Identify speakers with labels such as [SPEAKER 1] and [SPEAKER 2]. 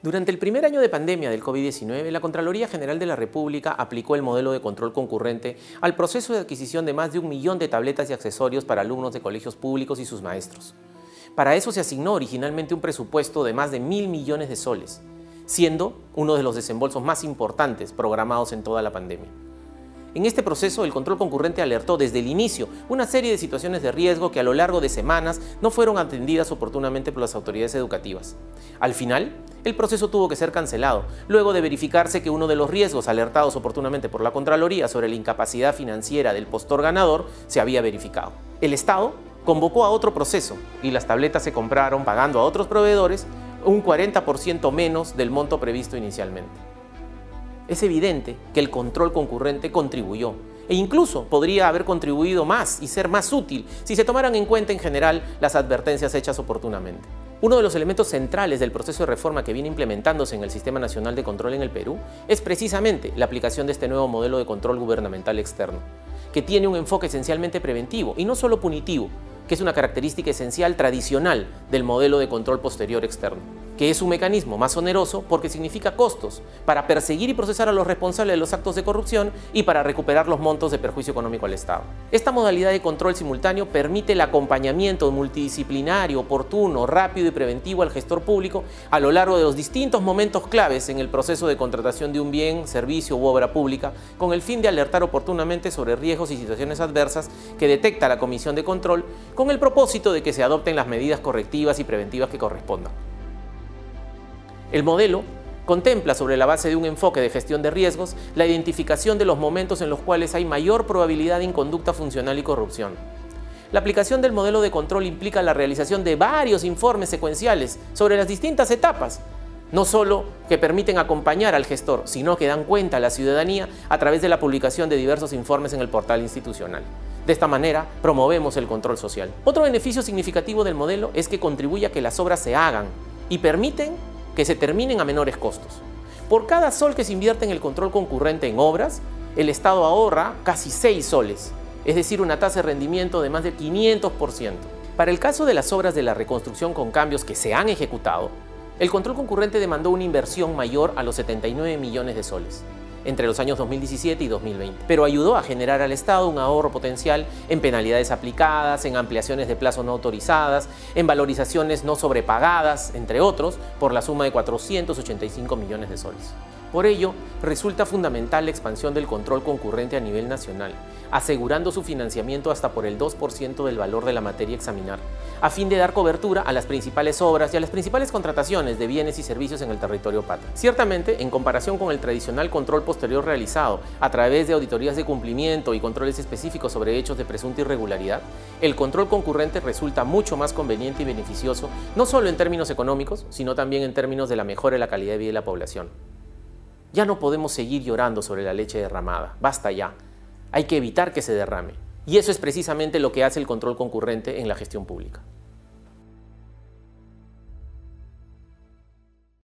[SPEAKER 1] Durante el primer año de pandemia del COVID-19, la Contraloría General de la República aplicó el modelo de control concurrente al proceso de adquisición de más de un millón de tabletas y accesorios para alumnos de colegios públicos y sus maestros. Para eso se asignó originalmente un presupuesto de más de mil millones de soles, siendo uno de los desembolsos más importantes programados en toda la pandemia. En este proceso, el control concurrente alertó desde el inicio una serie de situaciones de riesgo que a lo largo de semanas no fueron atendidas oportunamente por las autoridades educativas. Al final, el proceso tuvo que ser cancelado, luego de verificarse que uno de los riesgos alertados oportunamente por la Contraloría sobre la incapacidad financiera del postor ganador se había verificado. El Estado convocó a otro proceso y las tabletas se compraron pagando a otros proveedores un 40% menos del monto previsto inicialmente es evidente que el control concurrente contribuyó e incluso podría haber contribuido más y ser más útil si se tomaran en cuenta en general las advertencias hechas oportunamente. Uno de los elementos centrales del proceso de reforma que viene implementándose en el Sistema Nacional de Control en el Perú es precisamente la aplicación de este nuevo modelo de control gubernamental externo, que tiene un enfoque esencialmente preventivo y no solo punitivo, que es una característica esencial tradicional del modelo de control posterior externo que es un mecanismo más oneroso porque significa costos para perseguir y procesar a los responsables de los actos de corrupción y para recuperar los montos de perjuicio económico al Estado. Esta modalidad de control simultáneo permite el acompañamiento multidisciplinario, oportuno, rápido y preventivo al gestor público a lo largo de los distintos momentos claves en el proceso de contratación de un bien, servicio u obra pública, con el fin de alertar oportunamente sobre riesgos y situaciones adversas que detecta la Comisión de Control, con el propósito de que se adopten las medidas correctivas y preventivas que correspondan. El modelo contempla sobre la base de un enfoque de gestión de riesgos la identificación de los momentos en los cuales hay mayor probabilidad de inconducta funcional y corrupción. La aplicación del modelo de control implica la realización de varios informes secuenciales sobre las distintas etapas, no solo que permiten acompañar al gestor, sino que dan cuenta a la ciudadanía a través de la publicación de diversos informes en el portal institucional. De esta manera, promovemos el control social. Otro beneficio significativo del modelo es que contribuye a que las obras se hagan y permiten que se terminen a menores costos. Por cada sol que se invierte en el control concurrente en obras, el Estado ahorra casi 6 soles, es decir, una tasa de rendimiento de más del 500%. Para el caso de las obras de la reconstrucción con cambios que se han ejecutado, el control concurrente demandó una inversión mayor a los 79 millones de soles entre los años 2017 y 2020, pero ayudó a generar al Estado un ahorro potencial en penalidades aplicadas, en ampliaciones de plazo no autorizadas, en valorizaciones no sobrepagadas, entre otros, por la suma de 485 millones de soles. Por ello, resulta fundamental la expansión del control concurrente a nivel nacional, asegurando su financiamiento hasta por el 2% del valor de la materia examinar, a fin de dar cobertura a las principales obras y a las principales contrataciones de bienes y servicios en el territorio pata. Ciertamente, en comparación con el tradicional control posterior realizado a través de auditorías de cumplimiento y controles específicos sobre hechos de presunta irregularidad, el control concurrente resulta mucho más conveniente y beneficioso, no solo en términos económicos, sino también en términos de la mejora de la calidad de vida de la población. Ya no podemos seguir llorando sobre la leche derramada, basta ya. Hay que evitar que se derrame. Y eso es precisamente lo que hace el control concurrente en la gestión pública.